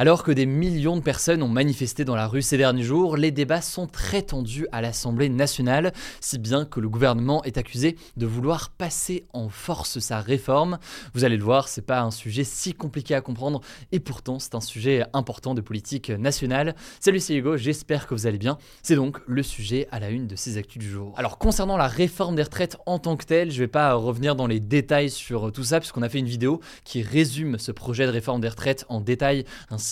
Alors que des millions de personnes ont manifesté dans la rue ces derniers jours, les débats sont très tendus à l'Assemblée nationale, si bien que le gouvernement est accusé de vouloir passer en force sa réforme. Vous allez le voir, c'est pas un sujet si compliqué à comprendre et pourtant c'est un sujet important de politique nationale. Salut c'est Hugo, j'espère que vous allez bien. C'est donc le sujet à la une de ces actus du jour. Alors concernant la réforme des retraites en tant que telle, je vais pas revenir dans les détails sur tout ça puisqu'on a fait une vidéo qui résume ce projet de réforme des retraites en détail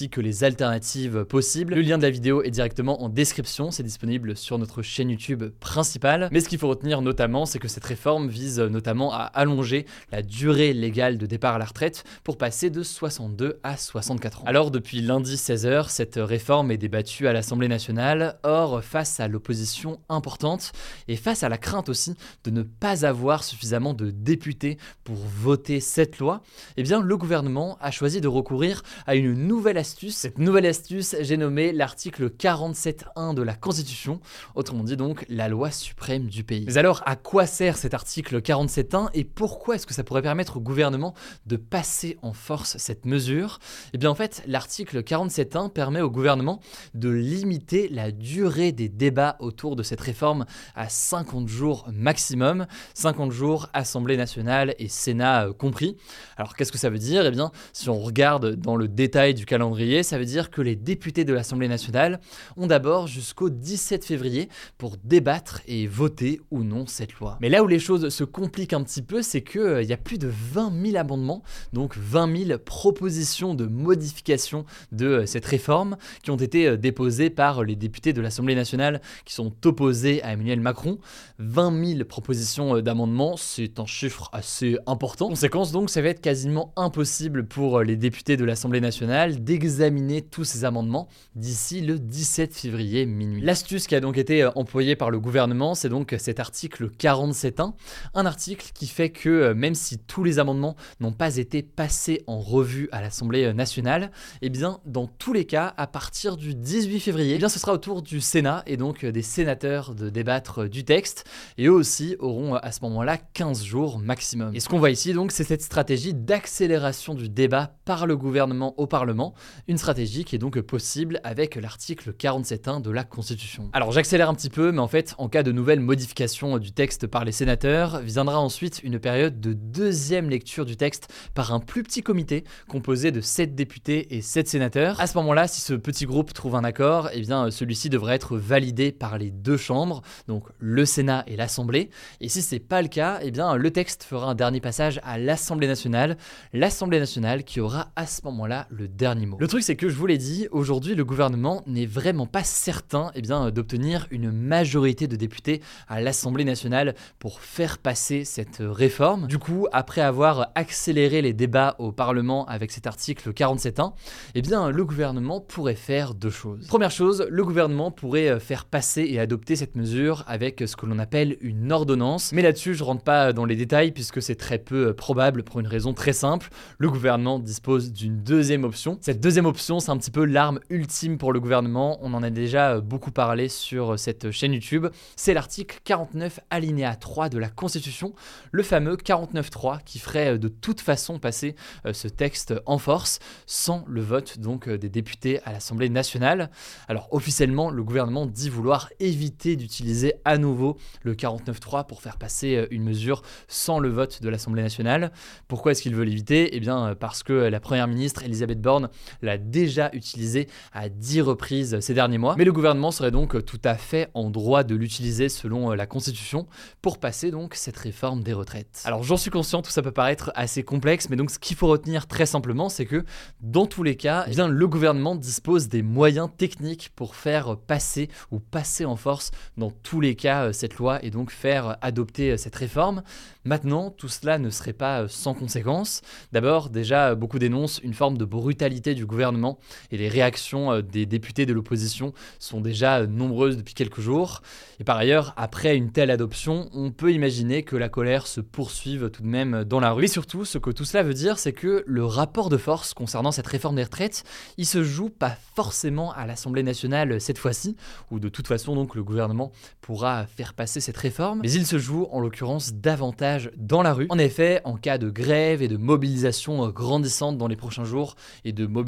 que les alternatives possibles. Le lien de la vidéo est directement en description, c'est disponible sur notre chaîne YouTube principale. Mais ce qu'il faut retenir notamment, c'est que cette réforme vise notamment à allonger la durée légale de départ à la retraite pour passer de 62 à 64 ans. Alors depuis lundi 16h, cette réforme est débattue à l'Assemblée nationale, or face à l'opposition importante et face à la crainte aussi de ne pas avoir suffisamment de députés pour voter cette loi, eh bien le gouvernement a choisi de recourir à une nouvelle astuce. Cette nouvelle astuce, j'ai nommé l'article 47.1 de la Constitution, autrement dit donc la loi suprême du pays. Mais alors, à quoi sert cet article 47.1 et pourquoi est-ce que ça pourrait permettre au gouvernement de passer en force cette mesure? Eh bien en fait, l'article 47.1 permet au gouvernement de limiter la durée des débats autour de cette réforme à 50 jours maximum, 50 jours Assemblée nationale et Sénat euh, compris. Alors qu'est-ce que ça veut dire? Eh bien, si on regarde dans le détail du calendrier ça veut dire que les députés de l'Assemblée nationale ont d'abord jusqu'au 17 février pour débattre et voter ou non cette loi. Mais là où les choses se compliquent un petit peu, c'est qu'il euh, y a plus de 20 000 amendements, donc 20 000 propositions de modification de euh, cette réforme qui ont été euh, déposées par les députés de l'Assemblée nationale qui sont opposés à Emmanuel Macron. 20 000 propositions d'amendements, c'est un chiffre assez important. Conséquence donc, ça va être quasiment impossible pour les députés de l'Assemblée nationale d'examiner tous ces amendements d'ici le 17 février minuit. L'astuce qui a donc été euh, employée par le gouvernement, c'est donc cet article 47.1, un article qui fait que euh, même si tous les amendements n'ont pas été passés en revue à l'Assemblée euh, nationale, eh bien dans tous les cas, à partir du 18 février, eh bien ce sera au tour du Sénat et donc des sénateurs de débattre du texte et eux aussi auront à ce moment-là 15 jours maximum. Et ce qu'on voit ici donc, c'est cette stratégie d'accélération du débat par le gouvernement au Parlement une stratégie qui est donc possible avec l'article 47.1 de la Constitution. Alors j'accélère un petit peu, mais en fait, en cas de nouvelle modification du texte par les sénateurs, viendra ensuite une période de deuxième lecture du texte par un plus petit comité composé de 7 députés et 7 sénateurs. À ce moment-là, si ce petit groupe trouve un accord, eh bien celui-ci devrait être validé par les deux chambres, donc le Sénat et l'Assemblée. Et si c'est pas le cas, eh bien le texte fera un dernier passage à l'Assemblée nationale, l'Assemblée nationale qui aura à ce moment-là le dernier mot. Le truc, c'est que je vous l'ai dit, aujourd'hui, le gouvernement n'est vraiment pas certain eh bien, d'obtenir une majorité de députés à l'Assemblée nationale pour faire passer cette réforme. Du coup, après avoir accéléré les débats au Parlement avec cet article 47.1, eh bien, le gouvernement pourrait faire deux choses. Première chose, le gouvernement pourrait faire passer et adopter cette mesure avec ce que l'on appelle une ordonnance. Mais là-dessus, je rentre pas dans les détails puisque c'est très peu probable pour une raison très simple. Le gouvernement dispose d'une deuxième option. Option, c'est un petit peu l'arme ultime pour le gouvernement. On en a déjà euh, beaucoup parlé sur euh, cette chaîne YouTube. C'est l'article 49 alinéa 3 de la Constitution, le fameux 49.3 qui ferait euh, de toute façon passer ce texte en force sans le vote donc des députés à l'Assemblée nationale. Alors officiellement, le gouvernement dit vouloir éviter d'utiliser à nouveau le 49.3 pour faire passer une mesure sans le vote de l'Assemblée nationale. Pourquoi est-ce qu'il veut l'éviter? Eh bien parce que la première ministre Elisabeth Borne l'a déjà utilisé à 10 reprises ces derniers mois. Mais le gouvernement serait donc tout à fait en droit de l'utiliser selon la Constitution pour passer donc cette réforme des retraites. Alors j'en suis conscient, tout ça peut paraître assez complexe, mais donc ce qu'il faut retenir très simplement, c'est que dans tous les cas, eh bien, le gouvernement dispose des moyens techniques pour faire passer ou passer en force dans tous les cas euh, cette loi et donc faire adopter euh, cette réforme. Maintenant, tout cela ne serait pas euh, sans conséquences. D'abord, déjà, beaucoup dénoncent une forme de brutalité du gouvernement et les réactions des députés de l'opposition sont déjà nombreuses depuis quelques jours. Et par ailleurs, après une telle adoption, on peut imaginer que la colère se poursuive tout de même dans la rue. Et surtout, ce que tout cela veut dire, c'est que le rapport de force concernant cette réforme des retraites, il se joue pas forcément à l'Assemblée nationale cette fois-ci, où de toute façon donc le gouvernement pourra faire passer cette réforme, mais il se joue en l'occurrence davantage dans la rue. En effet, en cas de grève et de mobilisation grandissante dans les prochains jours et de mobilisation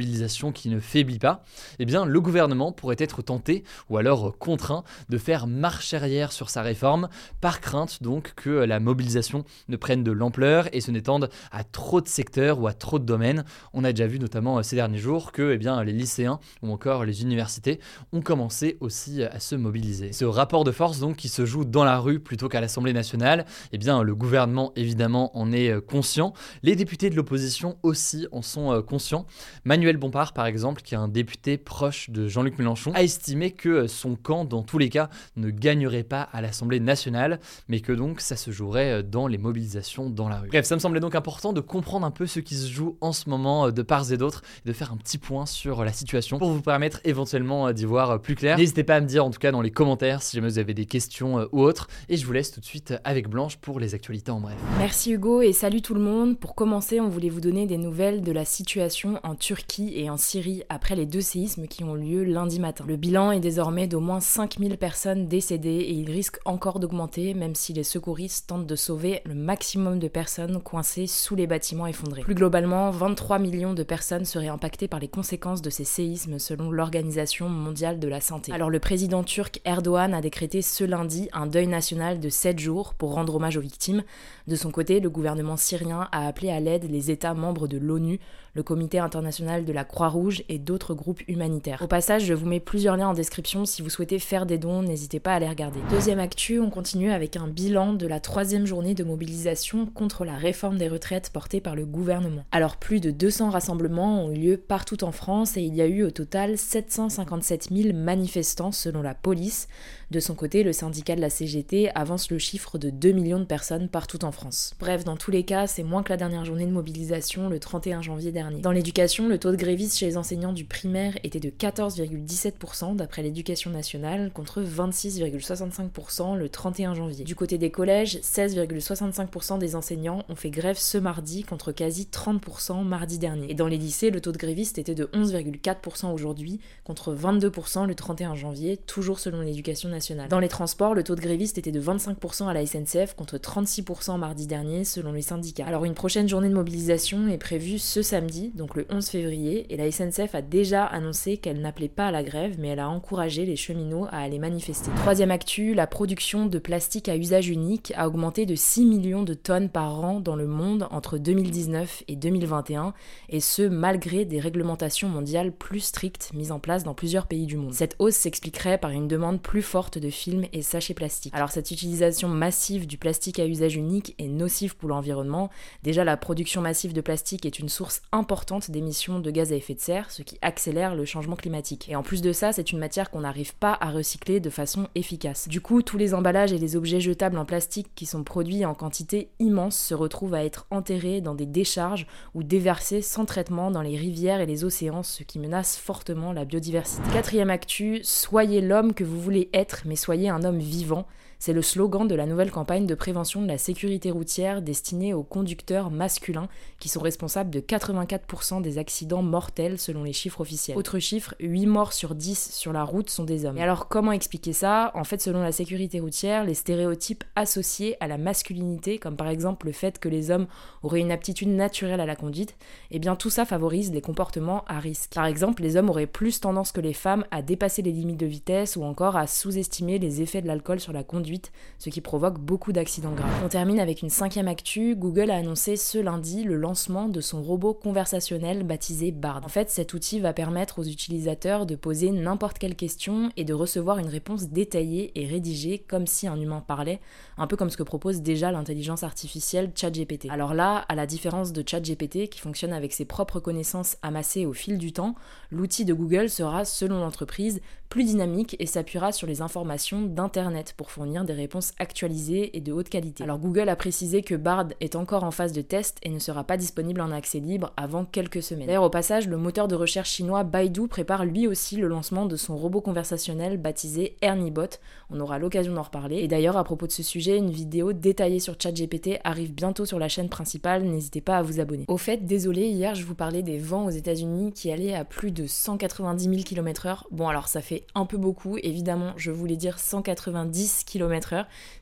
qui ne faiblit pas, eh bien le gouvernement pourrait être tenté ou alors contraint de faire marche arrière sur sa réforme par crainte donc que la mobilisation ne prenne de l'ampleur et se n'étende à trop de secteurs ou à trop de domaines. On a déjà vu notamment euh, ces derniers jours que eh bien, les lycéens ou encore les universités ont commencé aussi à se mobiliser. Ce rapport de force donc qui se joue dans la rue plutôt qu'à l'Assemblée nationale, eh bien le gouvernement évidemment en est euh, conscient, les députés de l'opposition aussi en sont euh, conscients. Manuel Bompard par exemple, qui est un député proche de Jean-Luc Mélenchon, a estimé que son camp dans tous les cas ne gagnerait pas à l'Assemblée nationale, mais que donc ça se jouerait dans les mobilisations dans la rue. Bref, ça me semblait donc important de comprendre un peu ce qui se joue en ce moment de part et d'autre, et de faire un petit point sur la situation pour vous permettre éventuellement euh, d'y voir euh, plus clair. N'hésitez pas à me dire en tout cas dans les commentaires si jamais vous avez des questions euh, ou autres, et je vous laisse tout de suite avec Blanche pour les actualités en bref. Merci Hugo et salut tout le monde. Pour commencer, on voulait vous donner des nouvelles de la situation en Turquie et en Syrie après les deux séismes qui ont lieu lundi matin. Le bilan est désormais d'au moins 5000 personnes décédées et il risque encore d'augmenter même si les secouristes tentent de sauver le maximum de personnes coincées sous les bâtiments effondrés. Plus globalement, 23 millions de personnes seraient impactées par les conséquences de ces séismes selon l'Organisation mondiale de la santé. Alors le président turc Erdogan a décrété ce lundi un deuil national de 7 jours pour rendre hommage aux victimes. De son côté, le gouvernement syrien a appelé à l'aide les États membres de l'ONU, le Comité international de la Croix-Rouge et d'autres groupes humanitaires. Au passage, je vous mets plusieurs liens en description si vous souhaitez faire des dons, n'hésitez pas à les regarder. Deuxième actu, on continue avec un bilan de la troisième journée de mobilisation contre la réforme des retraites portée par le gouvernement. Alors plus de 200 rassemblements ont eu lieu partout en France et il y a eu au total 757 000 manifestants selon la police. De son côté, le syndicat de la CGT avance le chiffre de 2 millions de personnes partout en France. Bref, dans tous les cas, c'est moins que la dernière journée de mobilisation le 31 janvier dernier. Dans l'éducation, le taux de grévistes chez les enseignants du primaire était de 14,17% d'après l'éducation nationale contre 26,65% le 31 janvier. Du côté des collèges, 16,65% des enseignants ont fait grève ce mardi contre quasi 30% mardi dernier. Et dans les lycées, le taux de grévistes était de 11,4% aujourd'hui contre 22% le 31 janvier, toujours selon l'éducation nationale. Dans les transports, le taux de gréviste était de 25% à la SNCF contre 36% mardi dernier selon les syndicats. Alors une prochaine journée de mobilisation est prévue ce samedi, donc le 11 février, et la SNCF a déjà annoncé qu'elle n'appelait pas à la grève, mais elle a encouragé les cheminots à aller manifester. Troisième actu, la production de plastique à usage unique a augmenté de 6 millions de tonnes par an dans le monde entre 2019 et 2021, et ce malgré des réglementations mondiales plus strictes mises en place dans plusieurs pays du monde. Cette hausse s'expliquerait par une demande plus forte de films et sachets plastiques. Alors cette utilisation massive du plastique à usage unique est nocive pour l'environnement. Déjà la production massive de plastique est une source importante d'émissions de gaz à effet de serre, ce qui accélère le changement climatique. Et en plus de ça, c'est une matière qu'on n'arrive pas à recycler de façon efficace. Du coup, tous les emballages et les objets jetables en plastique qui sont produits en quantité immense se retrouvent à être enterrés dans des décharges ou déversés sans traitement dans les rivières et les océans, ce qui menace fortement la biodiversité. Quatrième actu, soyez l'homme que vous voulez être mais soyez un homme vivant c'est le slogan de la nouvelle campagne de prévention de la sécurité routière destinée aux conducteurs masculins qui sont responsables de 84% des accidents mortels selon les chiffres officiels. Autre chiffre, 8 morts sur 10 sur la route sont des hommes. Et alors comment expliquer ça? En fait, selon la sécurité routière, les stéréotypes associés à la masculinité, comme par exemple le fait que les hommes auraient une aptitude naturelle à la conduite, eh bien tout ça favorise des comportements à risque. Par exemple, les hommes auraient plus tendance que les femmes à dépasser les limites de vitesse ou encore à sous-estimer les effets de l'alcool sur la conduite ce qui provoque beaucoup d'accidents graves. On termine avec une cinquième actu. Google a annoncé ce lundi le lancement de son robot conversationnel baptisé Bard. En fait, cet outil va permettre aux utilisateurs de poser n'importe quelle question et de recevoir une réponse détaillée et rédigée comme si un humain parlait, un peu comme ce que propose déjà l'intelligence artificielle ChatGPT. Alors là, à la différence de ChatGPT qui fonctionne avec ses propres connaissances amassées au fil du temps, l'outil de Google sera, selon l'entreprise, plus dynamique et s'appuiera sur les informations d'Internet pour fournir des réponses actualisées et de haute qualité. Alors Google a précisé que Bard est encore en phase de test et ne sera pas disponible en accès libre avant quelques semaines. D'ailleurs au passage, le moteur de recherche chinois Baidu prépare lui aussi le lancement de son robot conversationnel baptisé ErnieBot. On aura l'occasion d'en reparler. Et d'ailleurs à propos de ce sujet, une vidéo détaillée sur ChatGPT arrive bientôt sur la chaîne principale, n'hésitez pas à vous abonner. Au fait, désolé, hier je vous parlais des vents aux États-Unis qui allaient à plus de 190 000 km/h. Bon alors ça fait un peu beaucoup. Évidemment, je voulais dire 190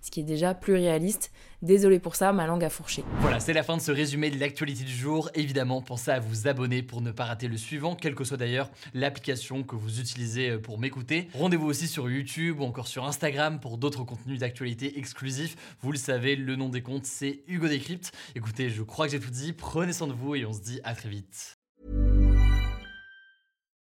ce qui est déjà plus réaliste. Désolé pour ça, ma langue a fourché. Voilà, c'est la fin de ce résumé de l'actualité du jour. Évidemment, pensez à vous abonner pour ne pas rater le suivant, quelle que soit d'ailleurs l'application que vous utilisez euh, pour m'écouter. Rendez-vous aussi sur YouTube ou encore sur Instagram pour d'autres contenus d'actualité exclusifs. Vous le savez, le nom des comptes, c'est Hugo Décrypte. Écoutez, je crois que j'ai tout dit. Prenez soin de vous et on se dit à très vite.